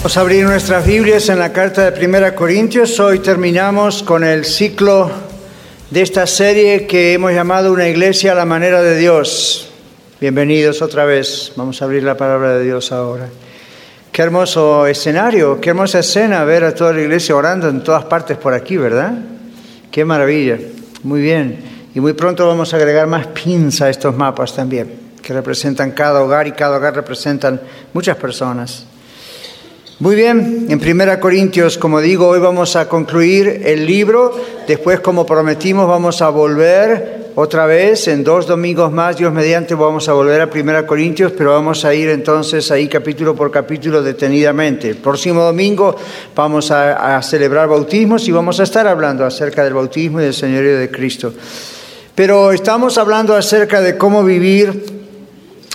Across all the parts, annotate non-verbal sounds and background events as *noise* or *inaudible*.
Vamos a abrir nuestras Biblias en la carta de Primera Corintios. Hoy terminamos con el ciclo de esta serie que hemos llamado Una iglesia a la manera de Dios. Bienvenidos otra vez. Vamos a abrir la palabra de Dios ahora. Qué hermoso escenario, qué hermosa escena ver a toda la iglesia orando en todas partes por aquí, ¿verdad? Qué maravilla. Muy bien. Y muy pronto vamos a agregar más pins a estos mapas también, que representan cada hogar y cada hogar representan muchas personas. Muy bien, en Primera Corintios, como digo, hoy vamos a concluir el libro. Después, como prometimos, vamos a volver otra vez en dos domingos más. Dios mediante vamos a volver a Primera Corintios, pero vamos a ir entonces ahí capítulo por capítulo detenidamente. El próximo domingo vamos a, a celebrar bautismos y vamos a estar hablando acerca del bautismo y del Señorío de Cristo. Pero estamos hablando acerca de cómo vivir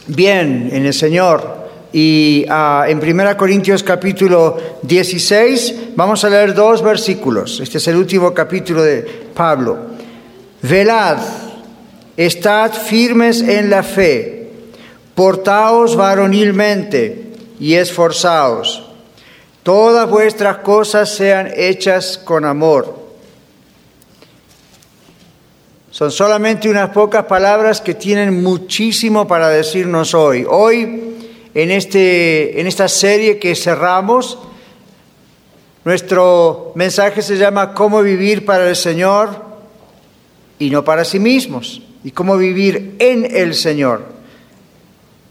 bien en el Señor. Y uh, en 1 Corintios capítulo 16 vamos a leer dos versículos. Este es el último capítulo de Pablo. Velad, estad firmes en la fe, portaos varonilmente y esforzaos. Todas vuestras cosas sean hechas con amor. Son solamente unas pocas palabras que tienen muchísimo para decirnos hoy. Hoy en, este, en esta serie que cerramos. Nuestro mensaje se llama Cómo vivir para el Señor y no para sí mismos. Y cómo vivir en el Señor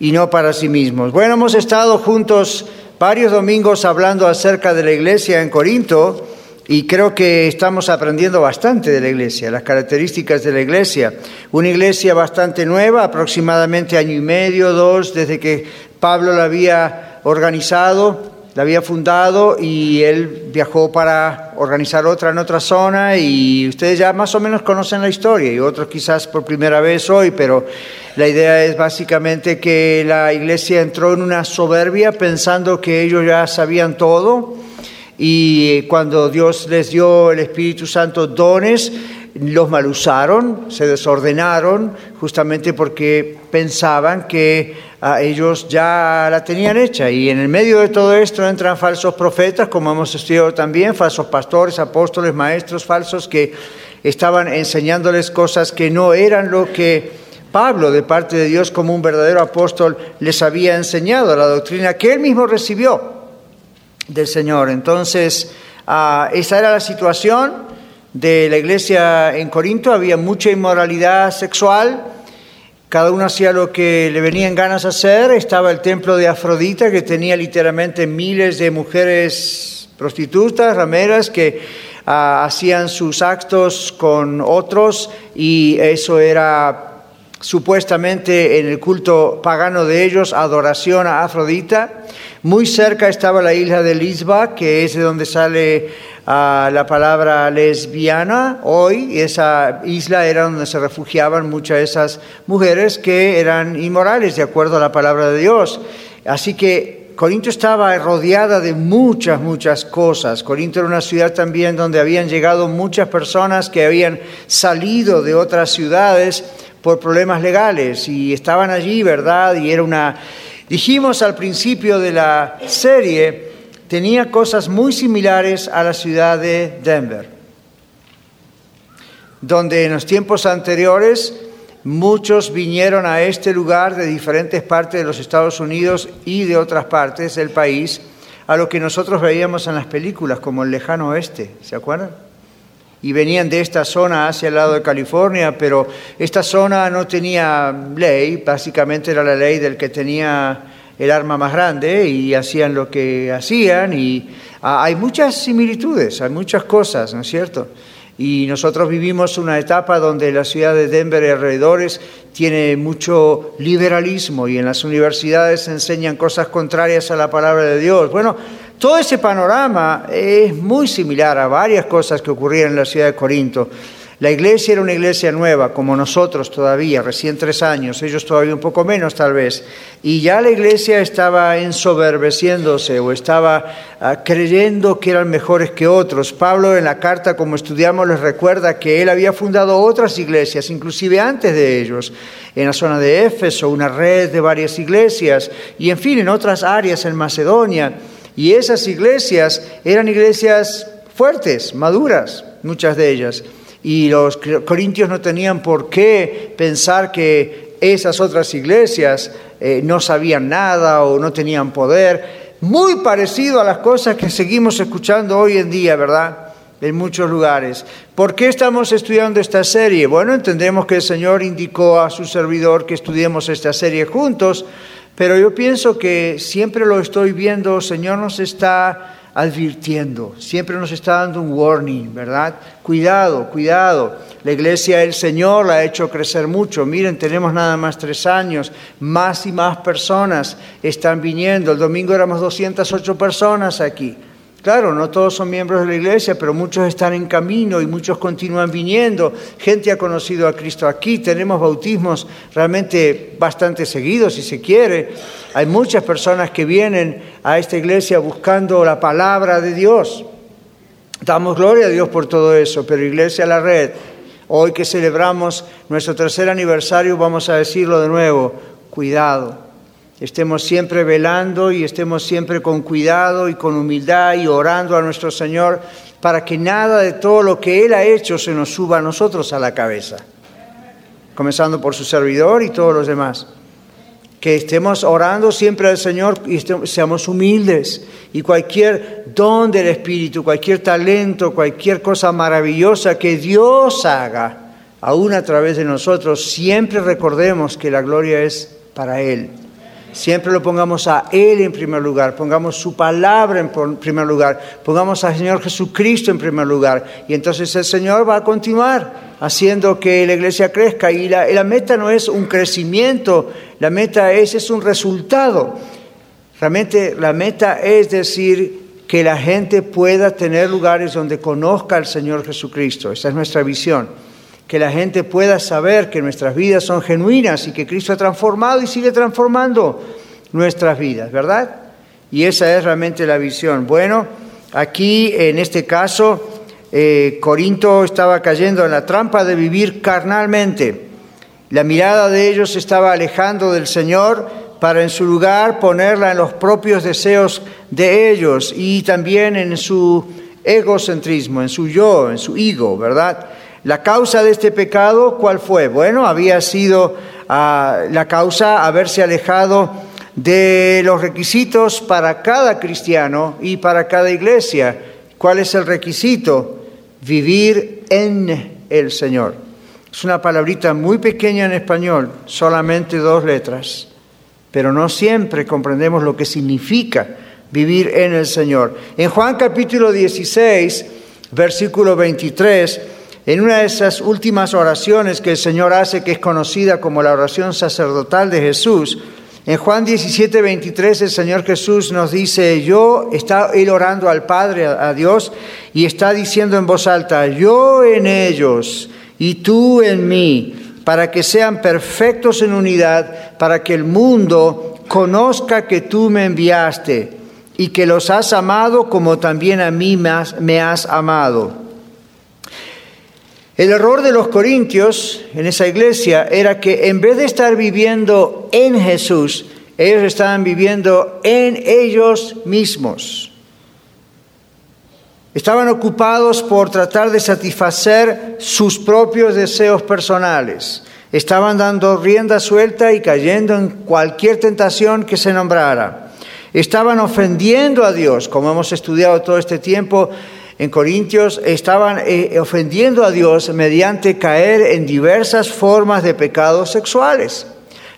y no para sí mismos. Bueno, hemos estado juntos varios domingos hablando acerca de la iglesia en Corinto y creo que estamos aprendiendo bastante de la iglesia, las características de la iglesia. Una iglesia bastante nueva, aproximadamente año y medio, dos, desde que Pablo la había organizado, la había fundado y él viajó para organizar otra en otra zona y ustedes ya más o menos conocen la historia y otros quizás por primera vez hoy, pero la idea es básicamente que la iglesia entró en una soberbia pensando que ellos ya sabían todo y cuando Dios les dio el Espíritu Santo dones, los malusaron, se desordenaron, justamente porque pensaban que a ellos ya la tenían hecha. Y en el medio de todo esto entran falsos profetas, como hemos estudiado también, falsos pastores, apóstoles, maestros falsos que estaban enseñándoles cosas que no eran lo que Pablo, de parte de Dios como un verdadero apóstol, les había enseñado, la doctrina que él mismo recibió del Señor. Entonces, uh, esa era la situación de la iglesia en Corinto, había mucha inmoralidad sexual, cada uno hacía lo que le venían ganas hacer, estaba el templo de Afrodita que tenía literalmente miles de mujeres prostitutas, rameras, que uh, hacían sus actos con otros y eso era supuestamente en el culto pagano de ellos, adoración a Afrodita. Muy cerca estaba la isla de Lisba, que es de donde sale uh, la palabra lesbiana hoy. Esa isla era donde se refugiaban muchas de esas mujeres que eran inmorales, de acuerdo a la palabra de Dios. Así que Corinto estaba rodeada de muchas, muchas cosas. Corinto era una ciudad también donde habían llegado muchas personas que habían salido de otras ciudades por problemas legales y estaban allí, ¿verdad? Y era una... Dijimos al principio de la serie, tenía cosas muy similares a la ciudad de Denver, donde en los tiempos anteriores muchos vinieron a este lugar de diferentes partes de los Estados Unidos y de otras partes del país, a lo que nosotros veíamos en las películas como el lejano oeste, ¿se acuerdan? Y venían de esta zona hacia el lado de California, pero esta zona no tenía ley, básicamente era la ley del que tenía el arma más grande y hacían lo que hacían y hay muchas similitudes, hay muchas cosas, ¿no es cierto? Y nosotros vivimos una etapa donde la ciudad de Denver y alrededores tiene mucho liberalismo y en las universidades se enseñan cosas contrarias a la palabra de Dios. Bueno, Todo ese panorama es muy similar a varias cosas que ocurrían en la ciudad de Corinto. La iglesia era una iglesia nueva, como nosotros todavía, recién tres años, ellos todavía un poco menos tal vez, y ya la iglesia estaba ensoberbeciéndose o estaba ah, creyendo que eran mejores que otros. Pablo en la carta, como estudiamos, les recuerda que él había fundado otras iglesias, inclusive antes de ellos, en la zona de Éfeso, una red de varias iglesias, y en fin, en otras áreas en Macedonia. Y esas iglesias eran iglesias fuertes, maduras, muchas de ellas y los corintios no tenían por qué pensar que esas otras iglesias eh, no sabían nada o no tenían poder. Muy parecido a las cosas que seguimos escuchando hoy en día, ¿verdad? En muchos lugares. ¿Por qué estamos estudiando esta serie? Bueno, entendemos que el Señor indicó a su servidor que estudiemos esta serie juntos, pero yo pienso que siempre lo estoy viendo, Señor nos está advirtiendo, siempre nos está dando un warning, ¿verdad? Cuidado, cuidado. La iglesia del Señor la ha hecho crecer mucho. Miren, tenemos nada más tres años, más y más personas están viniendo. El domingo éramos 208 personas aquí. Claro, no todos son miembros de la iglesia, pero muchos están en camino y muchos continúan viniendo. Gente ha conocido a Cristo aquí. Tenemos bautismos realmente bastante seguidos, si se quiere. Hay muchas personas que vienen a esta iglesia buscando la palabra de Dios. Damos gloria a Dios por todo eso, pero Iglesia La Red, hoy que celebramos nuestro tercer aniversario, vamos a decirlo de nuevo, cuidado estemos siempre velando y estemos siempre con cuidado y con humildad y orando a nuestro Señor para que nada de todo lo que Él ha hecho se nos suba a nosotros a la cabeza, comenzando por su servidor y todos los demás. Que estemos orando siempre al Señor y seamos humildes. Y cualquier don del Espíritu, cualquier talento, cualquier cosa maravillosa que Dios haga, aún a través de nosotros, siempre recordemos que la gloria es para Él Siempre lo pongamos a Él en primer lugar, pongamos su palabra en primer lugar, pongamos al Señor Jesucristo en primer lugar. Y entonces el Señor va a continuar haciendo que la iglesia crezca. Y la, meta no es un crecimiento, la meta es, es un resultado. Realmente la meta es decir que la gente pueda tener lugares donde conozca al Señor Jesucristo. Esa es nuestra visión que la gente pueda saber que nuestras vidas son genuinas y que Cristo ha transformado y sigue transformando nuestras vidas, ¿verdad? Y esa es realmente la visión. Bueno, aquí en este caso, eh, Corinto estaba cayendo en la trampa de vivir carnalmente. La mirada de ellos estaba alejando del Señor para en su lugar ponerla en los propios deseos de ellos y también en su egocentrismo, en su yo, en su ego, ¿verdad? La causa de este pecado, ¿cuál fue? Bueno, había sido ah, la causa haberse alejado de los requisitos para cada cristiano y para cada iglesia. ¿Cuál es el requisito? Vivir en el Señor. Es una palabrita muy pequeña en español, solamente dos letras, pero no siempre comprendemos lo que significa vivir en el Señor. En Juan capítulo 16, versículo 23, en una de esas últimas oraciones que el Señor hace, que es conocida como la oración sacerdotal de Jesús, en Juan 17, 23 el Señor Jesús nos dice, yo, está él orando al Padre, a Dios, y está diciendo en voz alta, yo en ellos y tú en mí, para que sean perfectos en unidad, para que el mundo conozca que tú me enviaste y que los has amado como también a mí me has amado. El error de los corintios en esa iglesia era que en vez de estar viviendo en Jesús, ellos estaban viviendo en ellos mismos. Estaban ocupados por tratar de satisfacer sus propios deseos personales. Estaban dando rienda suelta y cayendo en cualquier tentación que se nombrara. Estaban ofendiendo a Dios, como hemos estudiado todo este tiempo en Corintios estaban eh, ofendiendo a Dios mediante caer en diversas formas de pecados sexuales.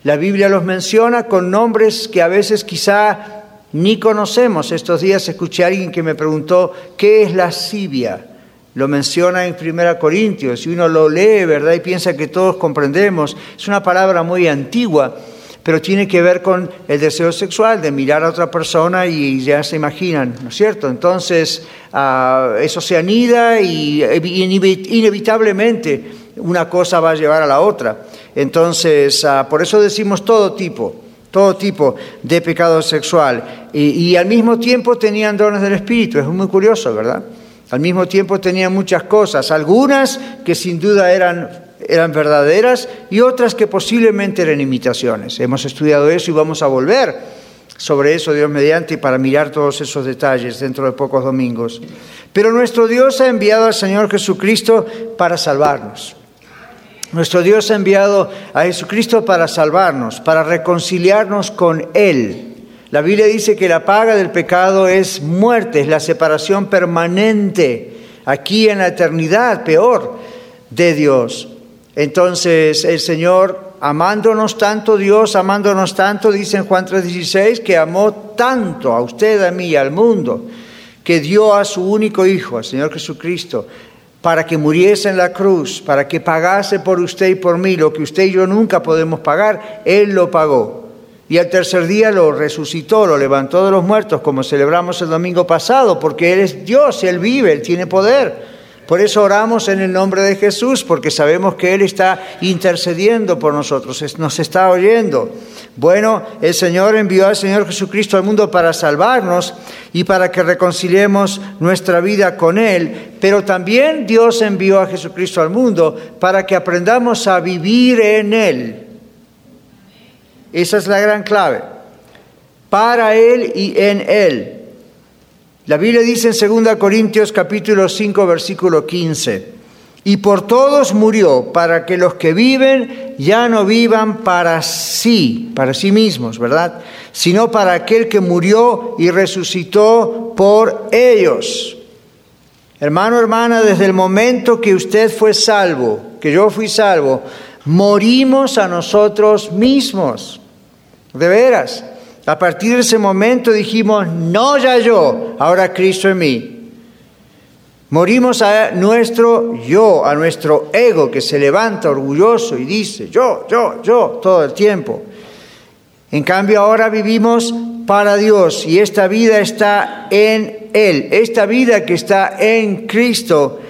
La Biblia los menciona con nombres que a veces quizá ni conocemos. Estos días escuché a alguien que me preguntó, ¿qué es lascivia? Lo menciona en 1 Corintios y uno lo lee, ¿verdad? Y piensa que todos comprendemos. Es una palabra muy antigua pero tiene que ver con el deseo sexual, de mirar a otra persona y ya se imaginan, ¿no es cierto? Entonces, ah, eso se anida y inevitablemente una cosa va a llevar a la otra. Entonces, ah, por eso decimos todo tipo todo tipo de pecado sexual. Y, y, al mismo tiempo tenían dones del Espíritu. Es muy curioso, ¿verdad? Al mismo tiempo tenían muchas cosas, algunas que sin duda eran, eran verdaderas y otras que posiblemente eran imitaciones. Hemos estudiado eso y vamos a volver sobre eso, Dios mediante, para mirar todos esos detalles dentro de pocos domingos. Pero nuestro Dios ha enviado al Señor Jesucristo para salvarnos. Nuestro Dios ha enviado a Jesucristo para salvarnos, para reconciliarnos con Él. La Biblia dice que la paga del pecado es muerte, es la separación permanente, aquí en la eternidad, peor, de Dios. Entonces el Señor, amándonos tanto, Dios amándonos tanto, dice en Juan 3:16, que amó tanto a usted, a mí al mundo, que dio a su único Hijo, al Señor Jesucristo, para que muriese en la cruz, para que pagase por usted y por mí lo que usted y yo nunca podemos pagar, Él lo pagó. Y al tercer día lo resucitó, lo levantó de los muertos, como celebramos el domingo pasado, porque Él es Dios, Él vive, Él tiene poder. Por eso oramos en el nombre de Jesús, porque sabemos que Él está intercediendo por nosotros, nos está oyendo. Bueno, el Señor envió al Señor Jesucristo al mundo para salvarnos y para que reconciliemos nuestra vida con Él, pero también Dios envió a Jesucristo al mundo para que aprendamos a vivir en Él. Esa es la gran clave. Para Él y en Él. La Biblia dice en 2 Corintios capítulo 5 versículo 15, y por todos murió para que los que viven ya no vivan para sí, para sí mismos, ¿verdad? Sino para aquel que murió y resucitó por ellos. Hermano, hermana, desde el momento que usted fue salvo, que yo fui salvo, morimos a nosotros mismos. De veras. A partir de ese momento dijimos, no ya yo, ahora Cristo en mí. Morimos a nuestro yo, a nuestro ego que se levanta orgulloso y dice, yo, yo, yo, todo el tiempo. En cambio ahora vivimos para Dios y esta vida está en Él. Esta vida que está en Cristo,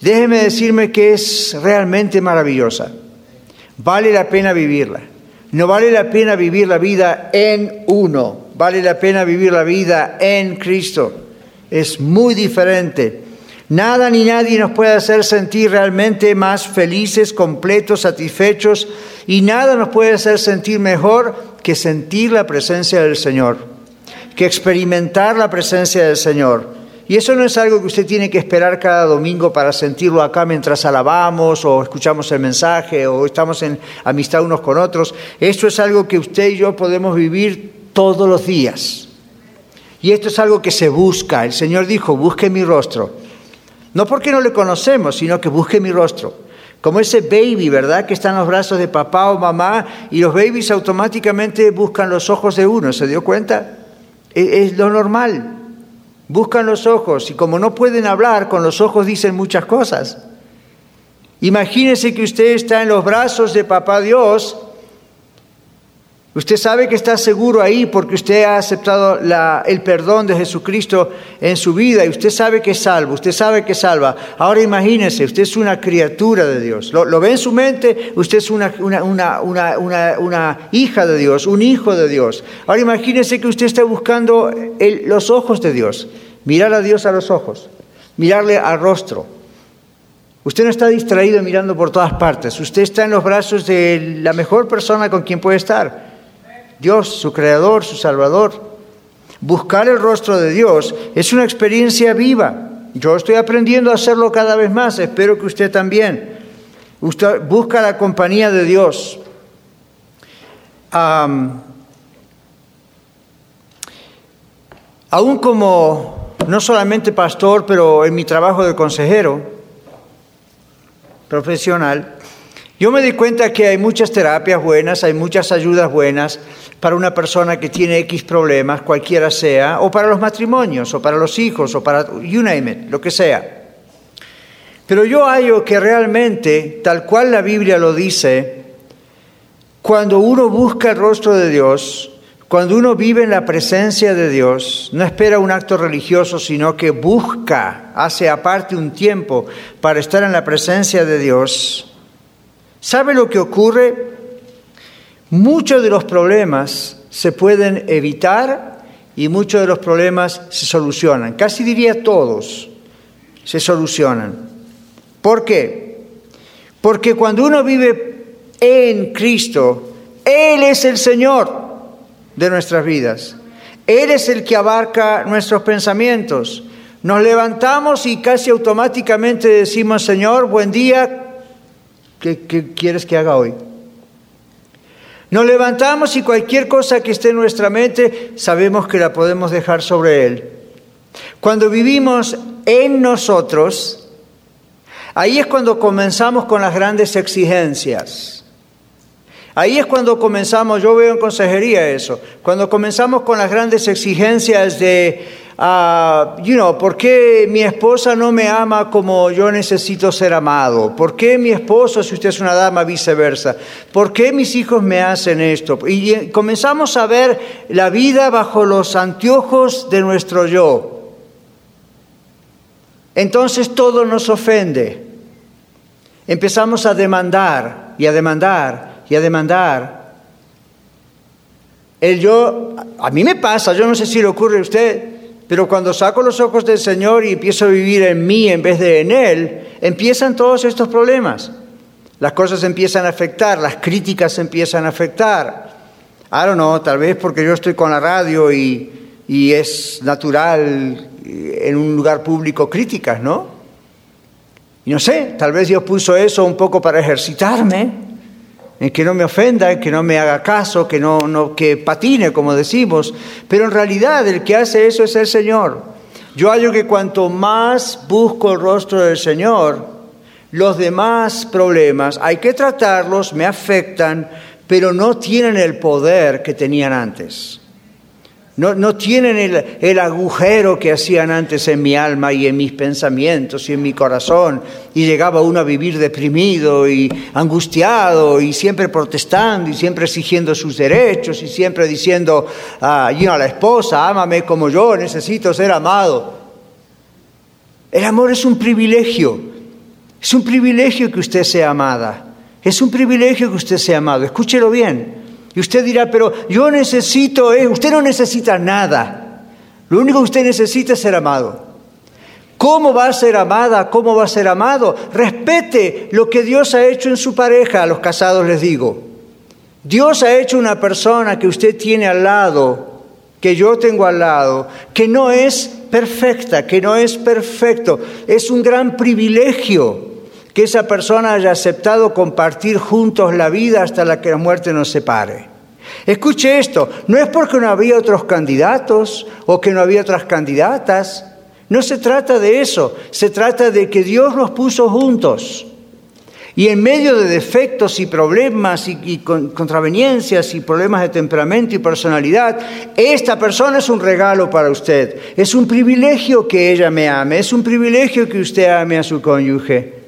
déjeme decirme que es realmente maravillosa. Vale la pena vivirla. No vale la pena vivir la vida en uno, vale la pena vivir la vida en Cristo. Es muy diferente. Nada ni nadie nos puede hacer sentir realmente más felices, completos, satisfechos y nada nos puede hacer sentir mejor que sentir la presencia del Señor, que experimentar la presencia del Señor. Y eso no es algo que usted tiene que esperar cada domingo para sentirlo acá mientras alabamos o escuchamos el mensaje o estamos en amistad unos con otros. Esto es algo que usted y yo podemos vivir todos los días. Y esto es algo que se busca. El Señor dijo, busque mi rostro. No porque no le conocemos, sino que busque mi rostro. Como ese baby, ¿verdad? Que está en los brazos de papá o mamá y los babies automáticamente buscan los ojos de uno. ¿Se dio cuenta? E-, es lo normal buscan los ojos y como no pueden hablar, con los ojos dicen muchas cosas. Imagínese que usted está en los brazos de Papá Dios Usted sabe que está seguro ahí porque usted ha aceptado el perdón de Jesucristo en su vida y usted sabe que es salvo, usted sabe que salva. Ahora imagínese, usted es una criatura de Dios. Lo, ve en su mente, usted es una, una, hija de Dios, un hijo de Dios. Ahora imagínese que usted está buscando los ojos de Dios, mirar a Dios a los ojos, mirarle al rostro. Usted no está distraído mirando por todas partes, usted está en los brazos de la mejor persona con quien puede estar. Dios, su creador, su salvador. Buscar el rostro de Dios es una experiencia viva. Yo estoy aprendiendo a hacerlo cada vez más, espero que usted también. Usted busca la compañía de Dios. aún como no solamente pastor, pero en mi trabajo de consejero profesional, yo me di cuenta que hay muchas terapias buenas, hay muchas ayudas buenas para una persona que tiene X problemas, cualquiera sea, o para los matrimonios, o para los hijos, o para, you name it, lo que sea. Pero yo hallo que realmente, tal cual la Biblia lo dice, Cuando uno busca el rostro de Dios, cuando uno vive en la presencia de Dios, no espera un acto religioso, sino que busca, hace aparte un tiempo para estar en la presencia de Dios, ¿sabe lo que ocurre? Muchos de los problemas se pueden evitar y muchos de los problemas se solucionan. Casi diría todos se solucionan. ¿Por qué? Porque cuando uno vive en Cristo, Él es el Señor de nuestras vidas. Él es el que abarca nuestros pensamientos. Nos levantamos y casi automáticamente decimos, Señor, buen día, ¿qué, quieres que haga hoy? Nos levantamos y cualquier cosa que esté en nuestra mente sabemos que la podemos dejar sobre Él. Cuando vivimos en nosotros, ahí es cuando comenzamos con las grandes exigencias. Ahí es cuando comenzamos, yo veo en consejería eso, cuando comenzamos con las grandes exigencias de, uh, you know, ¿por qué mi esposa no me ama como yo necesito ser amado? ¿Por qué mi esposo, si usted es una dama, viceversa? ¿Por qué mis hijos me hacen esto? Y comenzamos a ver la vida bajo los anteojos de nuestro yo. Entonces todo nos ofende. Empezamos a demandar y a demandar y a demandar. El yo, a mí me pasa, yo no sé si le ocurre a usted, pero cuando saco los ojos del Señor y empiezo a vivir en mí en vez de en Él, empiezan todos estos problemas. Las cosas empiezan a afectar, las críticas empiezan a afectar. I don't know, tal vez porque yo estoy con la radio y, y es natural en un lugar público críticas, ¿no? Y no sé, tal vez Dios puso eso un poco para ejercitarme en que no me ofenda, en que no me haga caso, que no, no que patine, como decimos, pero en realidad el que hace eso es el Señor. Yo hallo que cuanto más busco el rostro del Señor, los demás problemas hay que tratarlos, me afectan, pero no tienen el poder que tenían antes. No, tienen el, agujero que hacían antes en mi alma y en mis pensamientos y en mi corazón. Y llegaba uno a vivir deprimido y angustiado y siempre protestando y siempre exigiendo sus derechos y siempre diciendo a la esposa, ámame como yo, necesito ser amado. El amor es un privilegio. Es un privilegio que usted sea amada. Es un privilegio que usted sea amado. Escúchelo bien. Y usted dirá, pero yo necesito, eh, usted no necesita nada. Lo único que usted necesita es ser amado. ¿Cómo va a ser amada? ¿Cómo va a ser amado? Respete lo que Dios ha hecho en su pareja, a los casados les digo. Dios ha hecho una persona que usted tiene al lado, que yo tengo al lado, que no es perfecta, que no es perfecto. Es un gran privilegio que esa persona haya aceptado compartir juntos la vida hasta la que la muerte nos separe. Escuche esto, no es porque no había otros candidatos o que no había otras candidatas, no se trata de eso, se trata de que Dios nos puso juntos. Y en medio de defectos y problemas y, contraveniencias y problemas de temperamento y personalidad, esta persona es un regalo para usted. Es un privilegio que ella me ame, es un privilegio que usted ame a su cónyuge.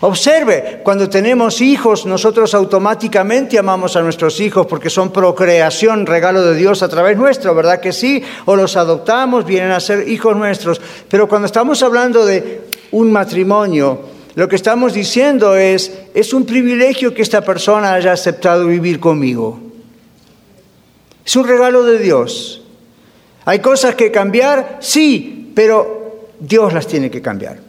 Observe, cuando tenemos hijos, nosotros automáticamente amamos a nuestros hijos porque son procreación, regalo de Dios a través nuestro, ¿verdad que sí? O los adoptamos, vienen a ser hijos nuestros. Pero cuando estamos hablando de un matrimonio, lo que estamos diciendo es, es un privilegio que esta persona haya aceptado vivir conmigo. Es un regalo de Dios. ¿Hay cosas que cambiar? Sí, pero Dios las tiene que cambiar.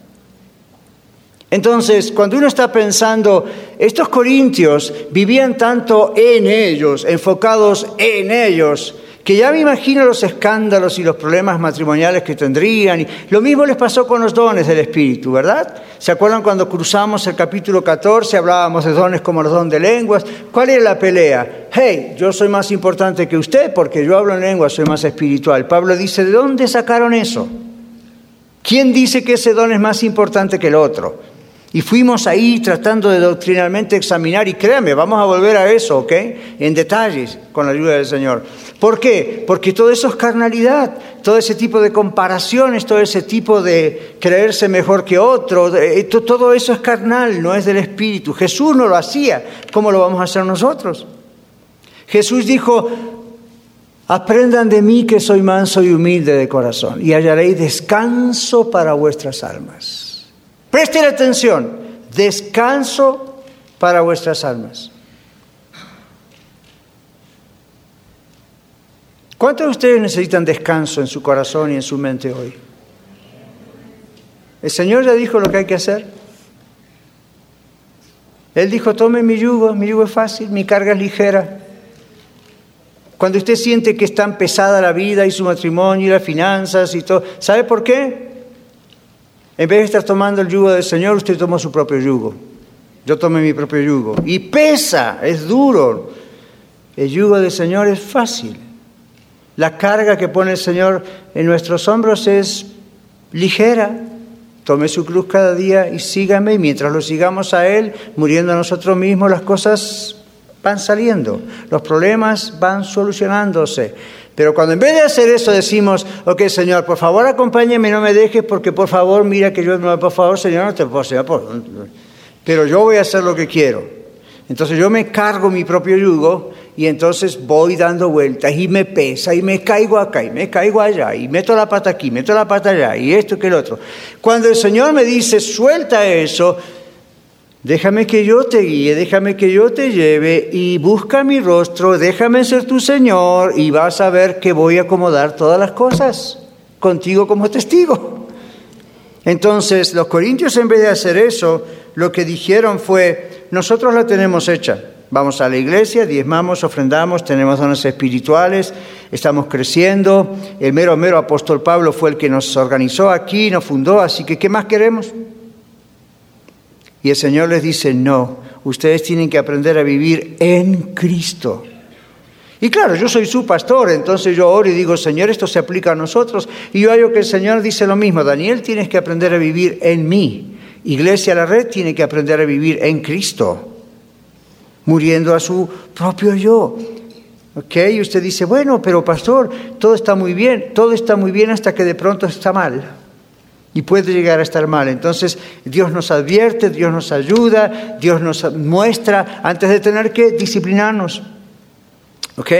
Entonces, cuando uno está pensando, estos corintios vivían tanto en ellos, enfocados en ellos, que ya me imagino los escándalos y los problemas matrimoniales que tendrían. Lo mismo les pasó con los dones del Espíritu, ¿verdad? ¿Se acuerdan cuando cruzamos el capítulo 14, hablábamos de dones como los dones de lenguas? ¿Cuál era la pelea? Hey, yo soy más importante que usted porque yo hablo en lenguas, soy más espiritual. Pablo dice, ¿de dónde sacaron eso? ¿Quién dice que ese don es más importante que el otro? Y fuimos ahí tratando de doctrinalmente examinar, y créame, vamos a volver a eso, ¿ok? En detalles, con la ayuda del Señor. ¿Por qué? Porque todo eso es carnalidad, todo ese tipo de comparaciones, todo ese tipo de creerse mejor que otro, eh, todo eso es carnal, no es del Espíritu. Jesús no lo hacía, ¿cómo lo vamos a hacer nosotros? Jesús dijo, aprendan de mí que soy manso y humilde de corazón y hallaréis descanso para vuestras almas. Presten atención, descanso para vuestras almas. ¿Cuántos de ustedes necesitan descanso en su corazón y en su mente hoy? El Señor ya dijo lo que hay que hacer. Él dijo, tome mi yugo, mi yugo es fácil, mi carga es ligera. Cuando usted siente que es tan pesada la vida y su matrimonio y las finanzas y todo, ¿sabe por qué? En vez de estar tomando el yugo del Señor, usted tomó su propio yugo. Yo tomé mi propio yugo. Y pesa, es duro. El yugo del Señor es fácil. La carga que pone el Señor en nuestros hombros es ligera. Tome su cruz cada día y sígame. Y mientras lo sigamos a Él, muriendo a nosotros mismos, las cosas van saliendo. Los problemas van solucionándose. Pero cuando en vez de hacer eso decimos, ok, Señor, por favor acompáñame, no me dejes, porque por favor, mira que yo, no, por favor, Señor, no te puedo, Señor, pero yo voy a hacer lo que quiero. Entonces yo me cargo mi propio yugo y entonces voy dando vueltas y me pesa y me caigo acá y me caigo allá y meto la pata aquí, meto la pata allá y esto que el otro. Cuando el Señor me dice, suelta eso, déjame que yo te guíe, déjame que yo te lleve y busca mi rostro, déjame ser tu Señor y vas a ver que voy a acomodar todas las cosas contigo como testigo. Entonces los corintios en vez de hacer eso, lo que dijeron fue, nosotros la tenemos hecha. Vamos a la iglesia, diezmamos, ofrendamos, tenemos dones espirituales, estamos creciendo. El mero, mero apóstol Pablo fue el que nos organizó aquí, nos fundó, así que ¿qué más queremos? Y el Señor les dice, no, ustedes tienen que aprender a vivir en Cristo. Y claro, yo soy su pastor, entonces yo oro y digo, Señor, esto se aplica a nosotros. Y yo hallo que el Señor dice lo mismo, Daniel, tienes que aprender a vivir en mí. Iglesia La Red tiene que aprender a vivir en Cristo muriendo a su propio yo. ¿Ok? Y usted dice, bueno, pero pastor, todo está muy bien, todo está muy bien hasta que de pronto está mal. Y puede llegar a estar mal. Entonces Dios nos advierte, Dios nos ayuda, Dios nos muestra antes de tener que disciplinarnos. ¿Ok?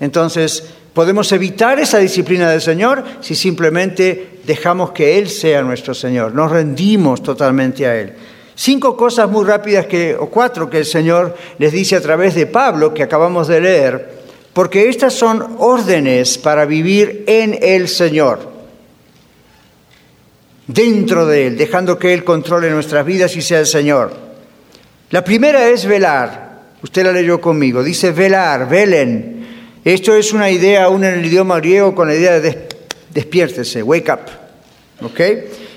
Entonces podemos evitar esa disciplina del Señor si simplemente dejamos que Él sea nuestro Señor, nos rendimos totalmente a Él. Cinco cosas muy rápidas que, o cuatro que el Señor les dice a través de Pablo que acabamos de leer, porque estas son órdenes para vivir en el Señor, dentro de Él, dejando que Él controle nuestras vidas y sea el Señor. La primera es velar. Usted la leyó conmigo. Dice velar, velen. Esto es una idea aún en el idioma griego con la idea de despiértese, wake up. ¿Ok?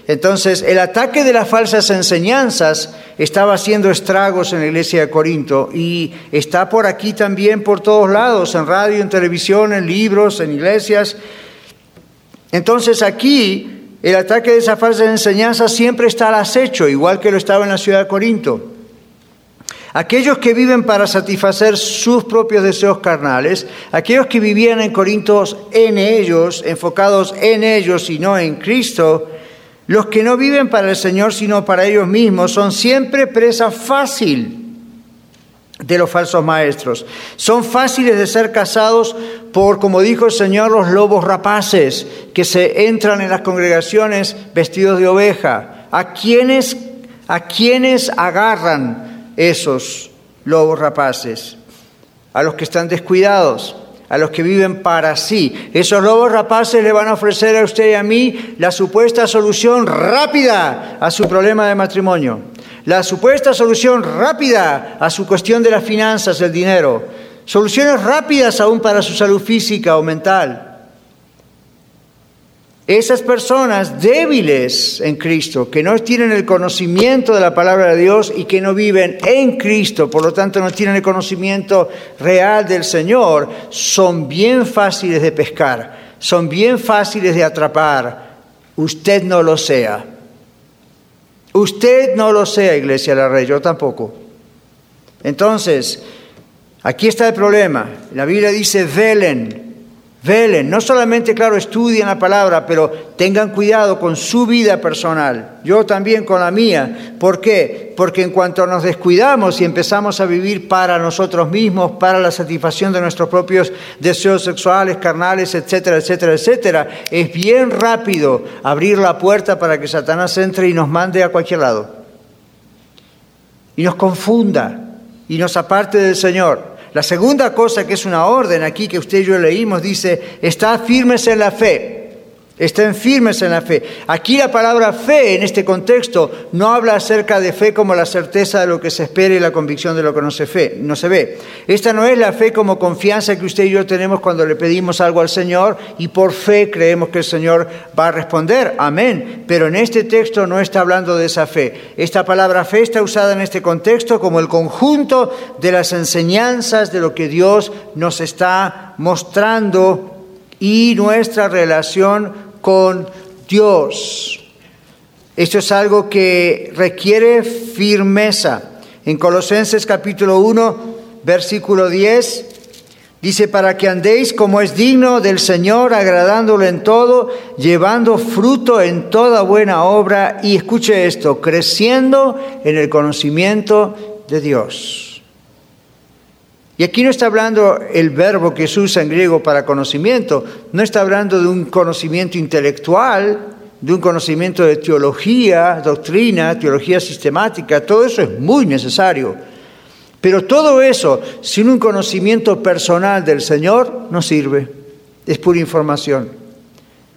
Entonces, el ataque de las falsas enseñanzas estaba haciendo estragos en la iglesia de Corinto y está por aquí también por todos lados, en radio, en televisión, en libros, en iglesias. Entonces aquí el ataque de esas falsas enseñanzas siempre está al acecho, igual que lo estaba en la ciudad de Corinto. Aquellos que viven para satisfacer sus propios deseos carnales, aquellos que vivían en Corinto en ellos, enfocados en ellos y no en Cristo, los que no viven para el Señor sino para ellos mismos son siempre presa fácil de los falsos maestros. Son fáciles de ser casados por, como dijo el Señor, los lobos rapaces que se entran en las congregaciones vestidos de oveja. ¿A quiénes, a quiénes agarran esos lobos rapaces? A los que están descuidados a los que viven para sí. Esos lobos rapaces le van a ofrecer a usted y a mí la supuesta solución rápida a su problema de matrimonio, la supuesta solución rápida a su cuestión de las finanzas, el dinero, soluciones rápidas aún para su salud física o mental. Esas personas débiles en Cristo, que no tienen el conocimiento de la palabra de Dios y que no viven en Cristo, por lo tanto no tienen el conocimiento real del Señor, son bien fáciles de pescar, son bien fáciles de atrapar. Usted no lo sea. Usted no lo sea, Iglesia la Rey, yo tampoco. Entonces, aquí está el problema. La Biblia dice, velen, Velen, no solamente, claro, estudien la palabra, pero tengan cuidado con su vida personal. Yo también con la mía. ¿Por qué? Porque en cuanto nos descuidamos y empezamos a vivir para nosotros mismos, para la satisfacción de nuestros propios deseos sexuales, carnales, etcétera, etcétera, etcétera, es bien rápido abrir la puerta para que Satanás entre y nos mande a cualquier lado. Y nos confunda y nos aparte del Señor. La segunda cosa que es una orden aquí que usted y yo leímos dice, está firmes en la fe. Estén firmes en la fe. Aquí la palabra fe en este contexto no habla acerca de fe como la certeza de lo que se espera y la convicción de lo que no se, fe, no se ve. Esta no es la fe como confianza que usted y yo tenemos cuando le pedimos algo al Señor y por fe creemos que el Señor va a responder. Amén. Pero en este texto no está hablando de esa fe. Esta palabra fe está usada en este contexto como el conjunto de las enseñanzas de lo que Dios nos está mostrando y nuestra relación con Dios. Esto es algo que requiere firmeza. En Colosenses capítulo 1, versículo 10, dice, para que andéis como es digno del Señor, agradándolo en todo, llevando fruto en toda buena obra, y escuche esto, creciendo en el conocimiento de Dios. Y aquí no está hablando el verbo que se usa en griego para conocimiento, no está hablando de un conocimiento intelectual, de un conocimiento de teología, doctrina, teología sistemática, todo eso es muy necesario. Pero todo eso, sin un conocimiento personal del Señor, no sirve, es pura información.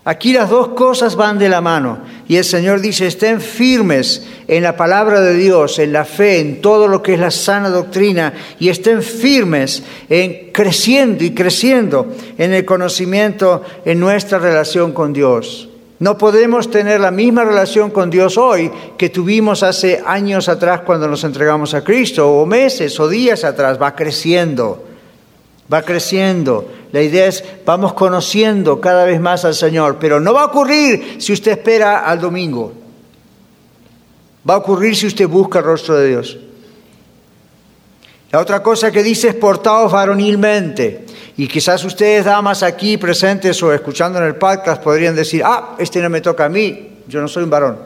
Aquí las dos cosas van de la mano. Y el Señor dice, estén firmes en la palabra de Dios, en la fe, en todo lo que es la sana doctrina, y estén firmes en creciendo y creciendo en el conocimiento en nuestra relación con Dios. No podemos tener la misma relación con Dios hoy que tuvimos hace años atrás cuando nos entregamos a Cristo, o meses o días atrás, va creciendo va creciendo. La idea es, vamos conociendo cada vez más al Señor, pero no va a ocurrir si usted espera al domingo. Va a ocurrir si usted busca el rostro de Dios. La otra cosa que dice es portaos varonilmente. Y quizás ustedes, damas aquí presentes o escuchando en el podcast, podrían decir, ah, este no me toca a mí, yo no soy un varón.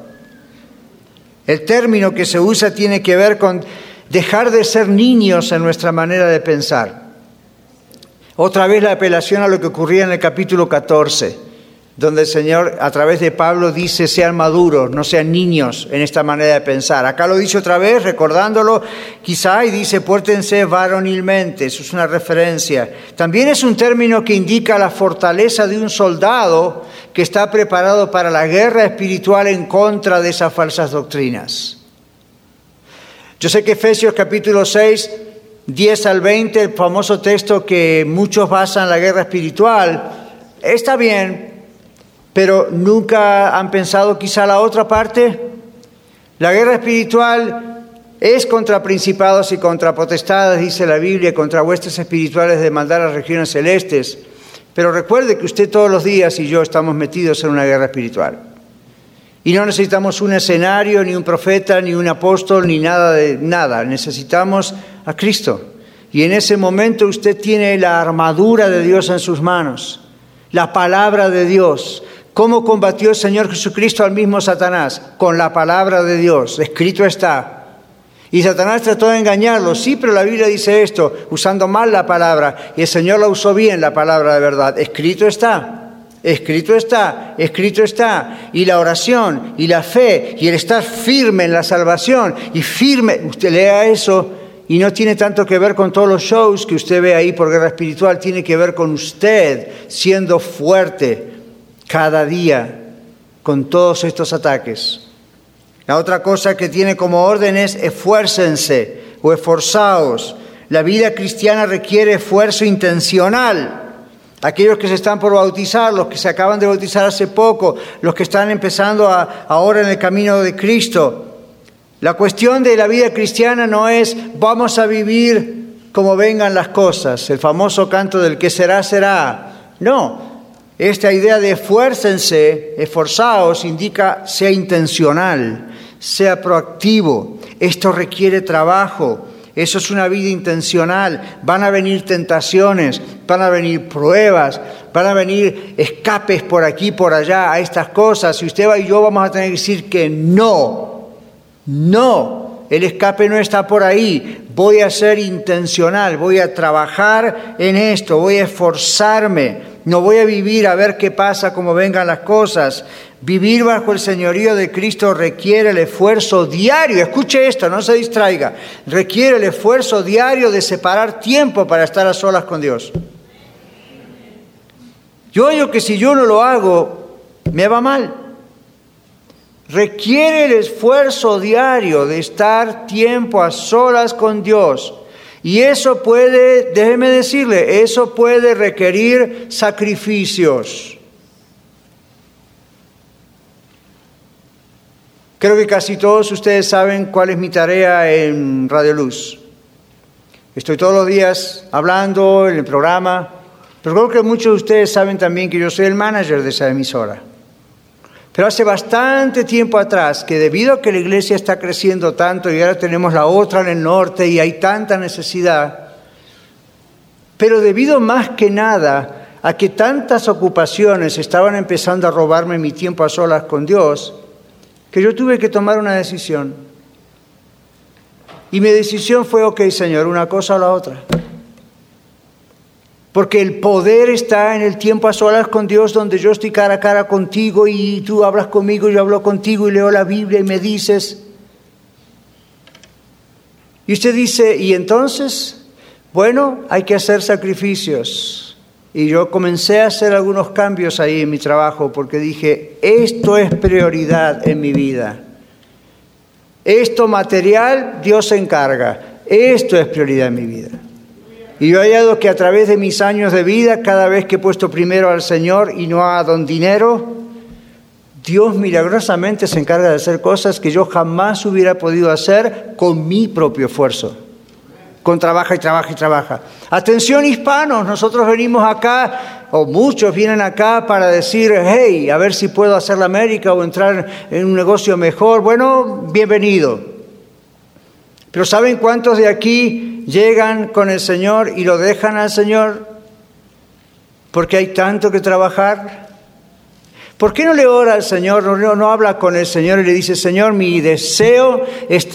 El término que se usa tiene que ver con dejar de ser niños en nuestra manera de pensar. Otra vez la apelación a lo que ocurría en el capítulo 14, donde el Señor a través de Pablo dice sean maduros, no sean niños en esta manera de pensar. Acá lo dice otra vez, recordándolo quizá, y dice puértense varonilmente, eso es una referencia. También es un término que indica la fortaleza de un soldado que está preparado para la guerra espiritual en contra de esas falsas doctrinas. Yo sé que Efesios capítulo 6 10 al 20, el famoso texto que muchos basan la guerra espiritual, está bien, pero nunca han pensado quizá la otra parte. La guerra espiritual es contra principados y contra potestades, dice la Biblia, contra vuestras espirituales de maldad a las regiones celestes. Pero recuerde que usted todos los días y yo estamos metidos en una guerra espiritual. Y no necesitamos un escenario, ni un profeta, ni un apóstol, ni nada de nada. Necesitamos a Cristo. Y en ese momento usted tiene la armadura de Dios en sus manos, la palabra de Dios. ¿Cómo combatió el Señor Jesucristo al mismo Satanás? Con la palabra de Dios. Escrito está. Y Satanás trató de engañarlo, sí, pero la Biblia dice esto, usando mal la palabra, y el Señor la usó bien, la palabra de verdad. Escrito está. Escrito está, escrito está. Y la oración, y la fe, y el estar firme en la salvación, y firme, usted lea eso, y no tiene tanto que ver con todos los shows que usted ve ahí por guerra espiritual, tiene que ver con usted siendo fuerte cada día con todos estos ataques. La otra cosa que tiene como orden es esfuércense o esforzaos. La vida cristiana requiere esfuerzo intencional aquellos que se están por bautizar, los que se acaban de bautizar hace poco, los que están empezando ahora en el camino de Cristo. La cuestión de la vida cristiana no es vamos a vivir como vengan las cosas, el famoso canto del que será, será. No, esta idea de esfuércense, esforzaos, indica sea intencional, sea proactivo. Esto requiere trabajo. Eso es una vida intencional. Van a venir tentaciones, van a venir pruebas, van a venir escapes por aquí, por allá, a estas cosas, y usted y yo vamos a tener que decir que no, no, el escape no está por ahí, voy a ser intencional, voy a trabajar en esto, voy a esforzarme, no voy a vivir a ver qué pasa, cómo vengan las cosas. Vivir bajo el señorío de Cristo requiere el esfuerzo diario, escuche esto, no se distraiga, requiere el esfuerzo diario de separar tiempo para estar a solas con Dios. Yo oigo que si yo no lo hago, me va mal. Requiere el esfuerzo diario de estar tiempo a solas con Dios. Y eso puede, déjeme decirle, eso puede requerir sacrificios. Creo que casi todos ustedes saben cuál es mi tarea en Radio Luz. Estoy todos los días hablando en el programa, pero creo que muchos de ustedes saben también que yo soy el manager de esa emisora. Pero hace bastante tiempo atrás que debido a que la iglesia está creciendo tanto y ahora tenemos la otra en el norte y hay tanta necesidad, pero debido más que nada a que tantas ocupaciones estaban empezando a robarme mi tiempo a solas con Dios, que yo tuve que tomar una decisión. Y mi decisión fue, ok Señor, una cosa o la otra. Porque el poder está en el tiempo a solas con Dios, donde yo estoy cara a cara contigo y tú hablas conmigo, yo hablo contigo y leo la Biblia y me dices. Y usted dice, ¿y entonces? Bueno, hay que hacer sacrificios. Y yo comencé a hacer algunos cambios ahí en mi trabajo porque dije, esto es prioridad en mi vida. Esto material, Dios se encarga. Esto es prioridad en mi vida. Y yo he hallado que a través de mis años de vida, cada vez que he puesto primero al Señor y no a don dinero, Dios milagrosamente se encarga de hacer cosas que yo jamás hubiera podido hacer con mi propio esfuerzo. Con trabaja y trabaja y trabaja. Atención hispanos, nosotros venimos acá, o muchos vienen acá para decir, hey, a ver si puedo hacer la América o entrar en un negocio mejor. Bueno, bienvenido. Pero ¿saben cuántos de aquí llegan con el Señor y lo dejan al Señor porque hay tanto que trabajar? ¿Por qué no le ora al Señor, no, no habla con el Señor y le dice, Señor, mi deseo es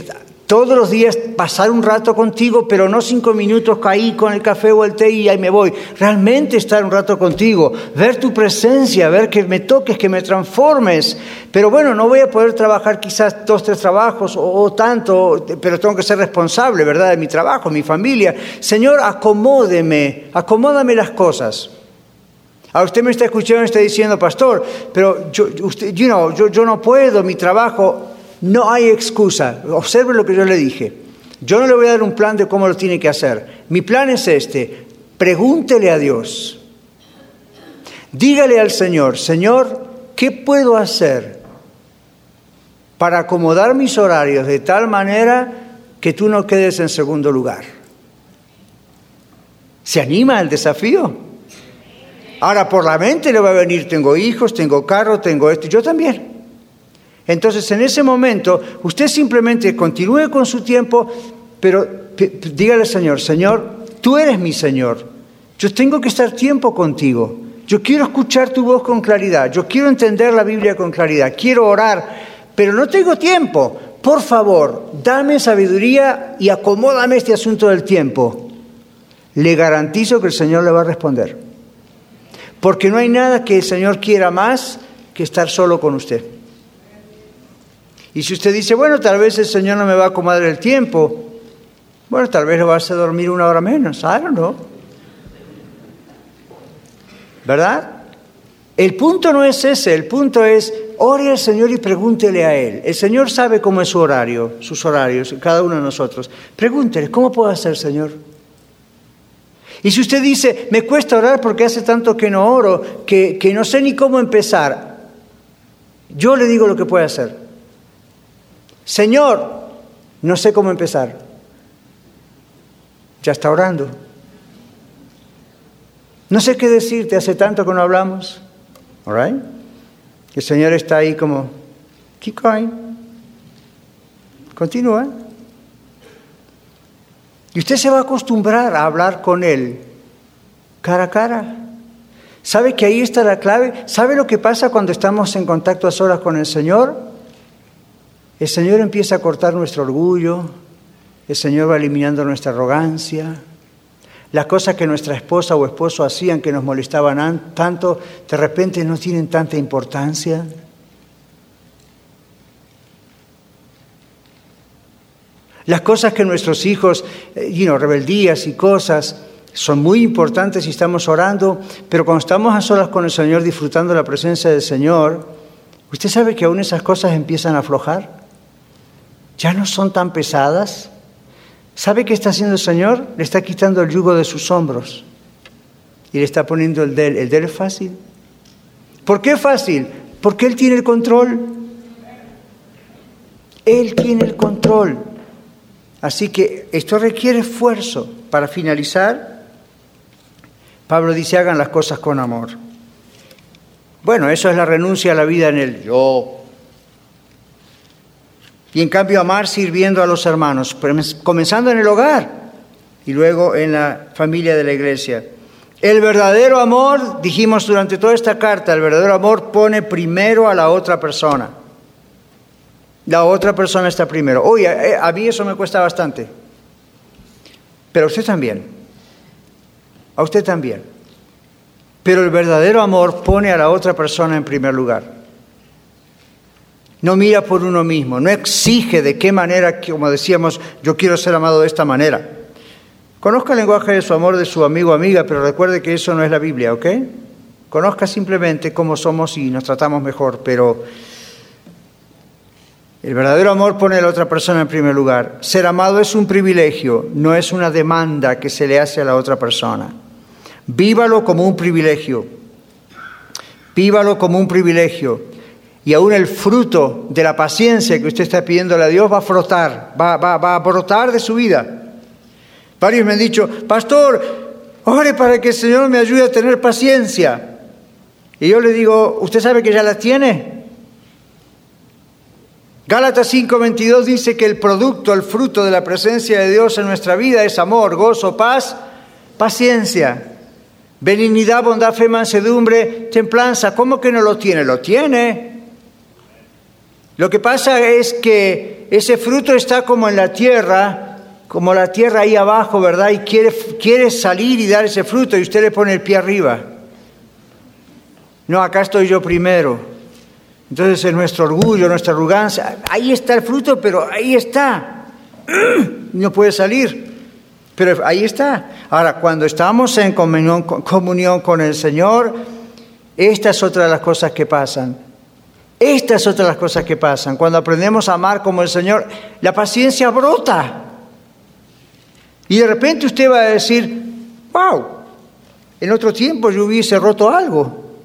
todos los días pasar un rato contigo, pero no cinco minutos caí con el café o el té y ahí me voy. Realmente estar un rato contigo, ver tu presencia, ver que me toques, que me transformes. Pero bueno, no voy a poder trabajar quizás dos, tres trabajos o, tanto, pero tengo que ser responsable, ¿verdad? De mi trabajo, mi familia. Señor, acomódeme, acomódame las cosas. A usted me está escuchando y está diciendo, pastor, pero yo, usted, yo, yo no puedo, mi trabajo. No hay excusa. Observe lo que yo le dije. Yo no le voy a dar un plan de cómo lo tiene que hacer. Mi plan es este. Pregúntele a Dios. Dígale al Señor, Señor, ¿qué puedo hacer para acomodar mis horarios de tal manera que tú no quedes en segundo lugar? ¿Se anima al desafío? Ahora por la mente le va a venir, tengo hijos, tengo carro, tengo esto, yo también. Entonces, en ese momento, usted simplemente continúe con su tiempo, pero dígale al Señor, Señor, tú eres mi Señor. Yo tengo que estar tiempo contigo. Yo quiero escuchar tu voz con claridad. Yo quiero entender la Biblia con claridad. Quiero orar, pero no tengo tiempo. Por favor, dame sabiduría y acomódame este asunto del tiempo. Le garantizo que el Señor le va a responder. Porque no hay nada que el Señor quiera más que estar solo con usted. Y si usted dice, bueno, tal vez el Señor no me va a acomodar el tiempo, bueno, tal vez lo vas a dormir una hora menos, I don't know. ¿Verdad? El punto no es ese, el punto es, ore al Señor y pregúntele a Él. El Señor sabe cómo es su horario, sus horarios, cada uno de nosotros. Pregúntele, ¿cómo puedo hacer, Señor? Y si usted dice, me cuesta orar porque hace tanto que no oro, que, que no sé ni cómo empezar, yo le digo lo que puede hacer. Señor, no sé cómo empezar. Ya está orando. No sé qué decirte, hace tanto que no hablamos. All right? El Señor está ahí como, keep. Continúa. Y usted se va a acostumbrar a hablar con Él cara a cara. ¿Sabe que ahí está la clave? ¿Sabe lo que pasa cuando estamos en contacto a solas con el Señor? El Señor empieza a cortar nuestro orgullo, el Señor va eliminando nuestra arrogancia, las cosas que nuestra esposa o esposo hacían que nos molestaban tanto, de repente no tienen tanta importancia. Las cosas que nuestros hijos, eh, rebeldías y cosas, son muy importantes y estamos orando, pero cuando estamos a solas con el Señor disfrutando la presencia del Señor, ¿usted sabe que aún esas cosas empiezan a aflojar? Ya no son tan pesadas. ¿Sabe qué está haciendo el Señor? Le está quitando el yugo de sus hombros y le está poniendo el de él. ¿El de él es fácil? ¿Por qué fácil? Porque Él tiene el control. Él tiene el control. Así que esto requiere esfuerzo. Para finalizar, Pablo dice, hagan las cosas con amor. Bueno, eso es la renuncia a la vida en el yo. Y en cambio amar sirviendo a los hermanos, comenzando en el hogar y luego en la familia de la iglesia. El verdadero amor, dijimos durante toda esta carta, el verdadero amor pone primero a la otra persona. La otra persona está primero. Oye, eh, a mí eso me cuesta bastante. Pero a usted también. A usted también. Pero el verdadero amor pone a la otra persona en primer lugar. No mira por uno mismo, no exige de qué manera, como decíamos, yo quiero ser amado de esta manera. Conozca el lenguaje de su amor de su amigo o amiga, pero recuerde que eso no es la Biblia, ¿ok? Conozca simplemente cómo somos y nos tratamos mejor, pero el verdadero amor pone a la otra persona en primer lugar. Ser amado es un privilegio, no es una demanda que se le hace a la otra persona. Vívalo como un privilegio. Vívalo como un privilegio. Y aún el fruto de la paciencia que usted está pidiéndole a Dios va a frotar, va, a brotar de su vida. Varios me han dicho, pastor, ore para que el Señor me ayude a tener paciencia. Y yo le digo, ¿usted sabe que ya la tiene? Gálatas 5:22 dice que el producto, el fruto de la presencia de Dios en nuestra vida es amor, gozo, paz, paciencia, benignidad, bondad, fe, mansedumbre, templanza. ¿Cómo que no lo tiene? Lo tiene. Lo que pasa es que ese fruto está como en la tierra, como la tierra ahí abajo, ¿verdad? Y quiere, quiere salir y dar ese fruto y usted le pone el pie arriba. No, acá estoy yo primero. Entonces es nuestro orgullo, nuestra arrogancia, ahí está el fruto, pero ahí está. *clears throat* No puede salir, pero ahí está. Ahora, cuando estamos en comunión, comunión con el Señor, esta es otra de las cosas que pasan. Esta es otra de las cosas que pasan. Cuando aprendemos a amar como el Señor, la paciencia brota. Y de repente usted va a decir, wow, en otro tiempo yo hubiese roto algo,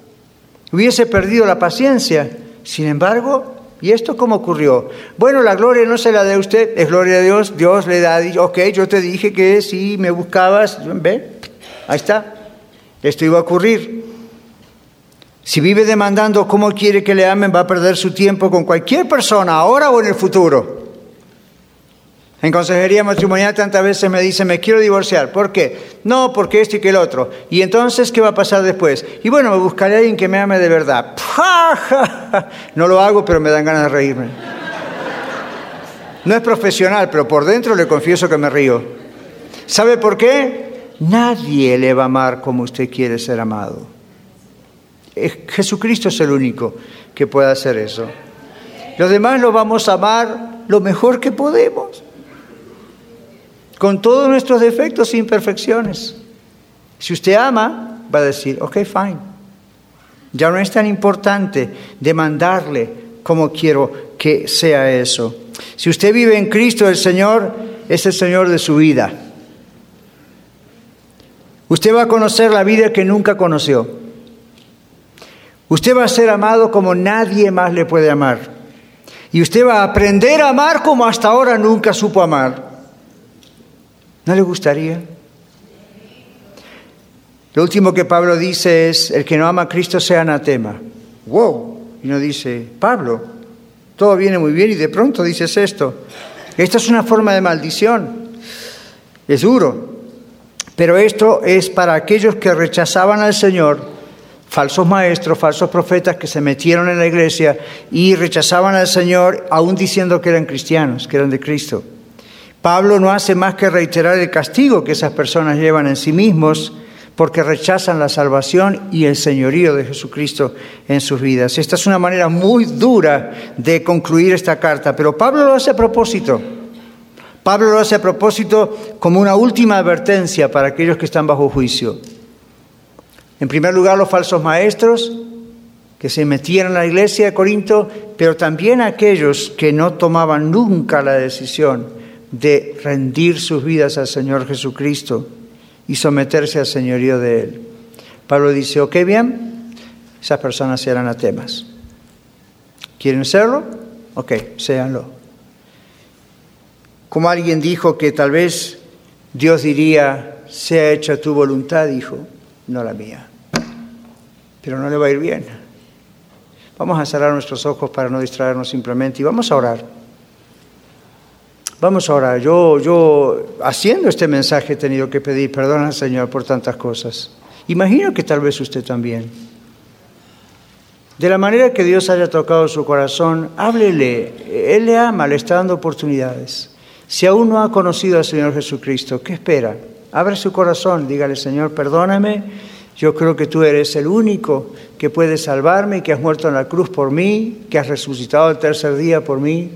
hubiese perdido la paciencia. Sin embargo, ¿y esto cómo ocurrió? Bueno, la gloria no se la da usted, es gloria de Dios, Dios le da, ok, yo te dije que si me buscabas, ve, ahí está, esto iba a ocurrir. Si vive demandando cómo quiere que le amen, va a perder su tiempo con cualquier persona, ahora o en el futuro. En consejería matrimonial tantas veces me dicen, me quiero divorciar. ¿Por qué? No, porque esto y que el otro. ¿Y entonces qué va a pasar después? Y bueno, me buscaré a alguien que me ame de verdad. No lo hago, pero me dan ganas de reírme. No es profesional, pero por dentro le confieso que me río. ¿Sabe por qué? Nadie le va a amar como usted quiere ser amado. Jesucristo es el único que puede hacer eso. Los demás lo vamos a amar lo mejor que podemos con todos nuestros defectos e imperfecciones. Si usted ama, va a decir, ok, fine. Ya no es tan importante demandarle como quiero que sea eso. Si usted vive en Cristo, el Señor es el Señor de su vida. Usted va a conocer la vida que nunca conoció. Usted va a ser amado como nadie más le puede amar. Y usted va a aprender a amar como hasta ahora nunca supo amar. ¿No le gustaría? Lo último que Pablo dice es, el que no ama a Cristo sea anatema. ¡Wow! Y no dice, Pablo, todo viene muy bien y de pronto dices esto. Esto es una forma de maldición. Es duro. Pero esto es para aquellos que rechazaban al Señor falsos maestros, falsos profetas que se metieron en la iglesia y rechazaban al Señor aún diciendo que eran cristianos, que eran de Cristo. Pablo no hace más que reiterar el castigo que esas personas llevan en sí mismos porque rechazan la salvación y el señorío de Jesucristo en sus vidas. Esta es una manera muy dura de concluir esta carta, pero Pablo lo hace a propósito. Pablo lo hace a propósito como una última advertencia para aquellos que están bajo juicio. En primer lugar, los falsos maestros que se metían en la iglesia de Corinto, pero también aquellos que no tomaban nunca la decisión de rendir sus vidas al Señor Jesucristo y someterse al señorío de Él. Pablo dice, ok, bien, esas personas serán atemas. ¿Quieren serlo? Ok, séanlo. Como alguien dijo que tal vez Dios diría, sea hecha tu voluntad, dijo, no la mía. Pero no le va a ir bien. Vamos a cerrar nuestros ojos para no distraernos simplemente y vamos a orar. Vamos a orar. Yo, yo, haciendo este mensaje, he tenido que pedir perdón al Señor por tantas cosas. Imagino que tal vez usted también. De la manera que Dios haya tocado su corazón, háblele. Él le ama, le está dando oportunidades. Si aún no ha conocido al Señor Jesucristo, ¿qué espera? Abre su corazón, dígale, Señor, perdóname. Yo creo que tú eres el único que puede salvarme, que has muerto en la cruz por mí, que has resucitado el tercer día por mí.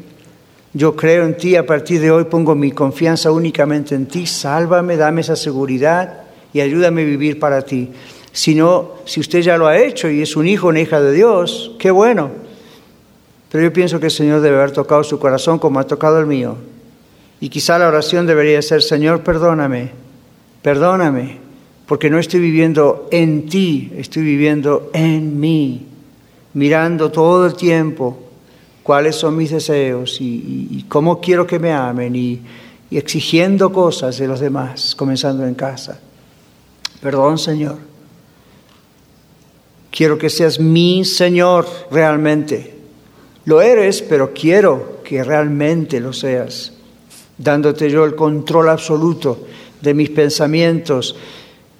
Yo creo en ti, a partir de hoy pongo mi confianza únicamente en ti. Sálvame, dame esa seguridad y ayúdame a vivir para ti. Si no, si usted ya lo ha hecho y es un hijo, una hija de Dios, qué bueno. Pero yo pienso que el Señor debe haber tocado su corazón como ha tocado el mío. Y quizá la oración debería ser, Señor, perdóname, perdóname, porque no estoy viviendo en ti, estoy viviendo en mí, mirando todo el tiempo cuáles son mis deseos y, cómo quiero que me amen y, y exigiendo cosas de los demás, comenzando en casa. Perdón, Señor. Quiero que seas mi Señor realmente. Lo eres, pero quiero que realmente lo seas, dándote yo el control absoluto de mis pensamientos,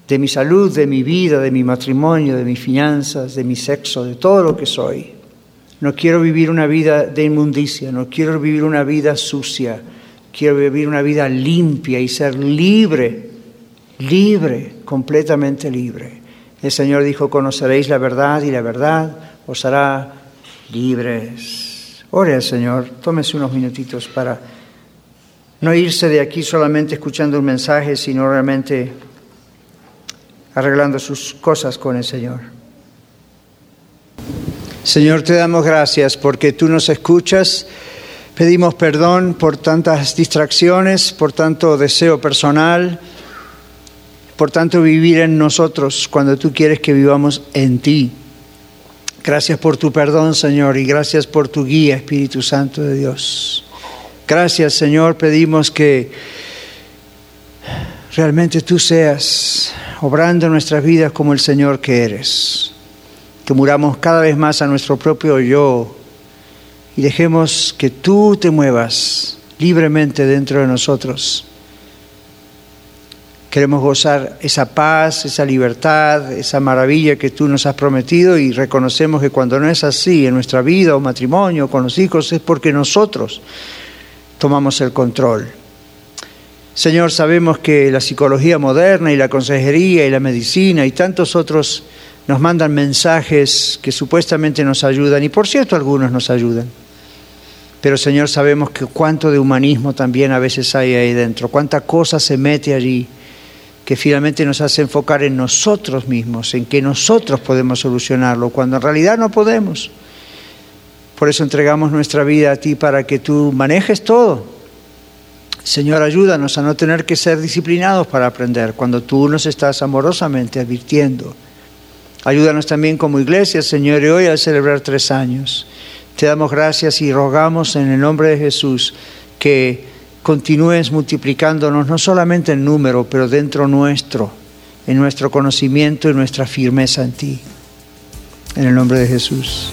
de mi salud, de mi vida, de mi matrimonio, de mis finanzas, de mi sexo, de todo lo que soy. No quiero vivir una vida de inmundicia, no quiero vivir una vida sucia, quiero vivir una vida limpia y ser libre, libre, completamente libre. El Señor dijo, conoceréis la verdad y la verdad os hará libres. Ore al Señor, tómese unos minutitos para no irse de aquí solamente escuchando un mensaje, sino realmente arreglando sus cosas con el Señor. Señor, te damos gracias porque tú nos escuchas. Pedimos perdón por tantas distracciones, por tanto deseo personal, por tanto vivir en nosotros cuando tú quieres que vivamos en ti. Gracias por tu perdón, Señor, y gracias por tu guía, Espíritu Santo de Dios. Gracias, Señor, pedimos que realmente tú seas obrando nuestras vidas como el Señor que eres que muramos cada vez más a nuestro propio yo y dejemos que tú te muevas libremente dentro de nosotros. Queremos gozar esa paz, esa libertad, esa maravilla que tú nos has prometido y reconocemos que cuando no es así en nuestra vida o matrimonio con los hijos es porque nosotros tomamos el control. Señor, sabemos que la psicología moderna y la consejería y la medicina y tantos otros nos mandan mensajes que supuestamente nos ayudan, y por cierto algunos nos ayudan. Pero Señor, sabemos que cuánto de humanismo también a veces hay ahí dentro, cuánta cosa se mete allí, que finalmente nos hace enfocar en nosotros mismos, en que nosotros podemos solucionarlo, cuando en realidad no podemos. Por eso entregamos nuestra vida a ti para que tú manejes todo. Señor, ayúdanos a no tener que ser disciplinados para aprender cuando tú nos estás amorosamente advirtiendo Ayúdanos también como iglesia, Señor, y hoy al celebrar tres años. Te damos gracias y rogamos en el nombre de Jesús que continúes multiplicándonos no solamente en número, pero dentro nuestro, en nuestro conocimiento y nuestra firmeza en ti. En el nombre de Jesús.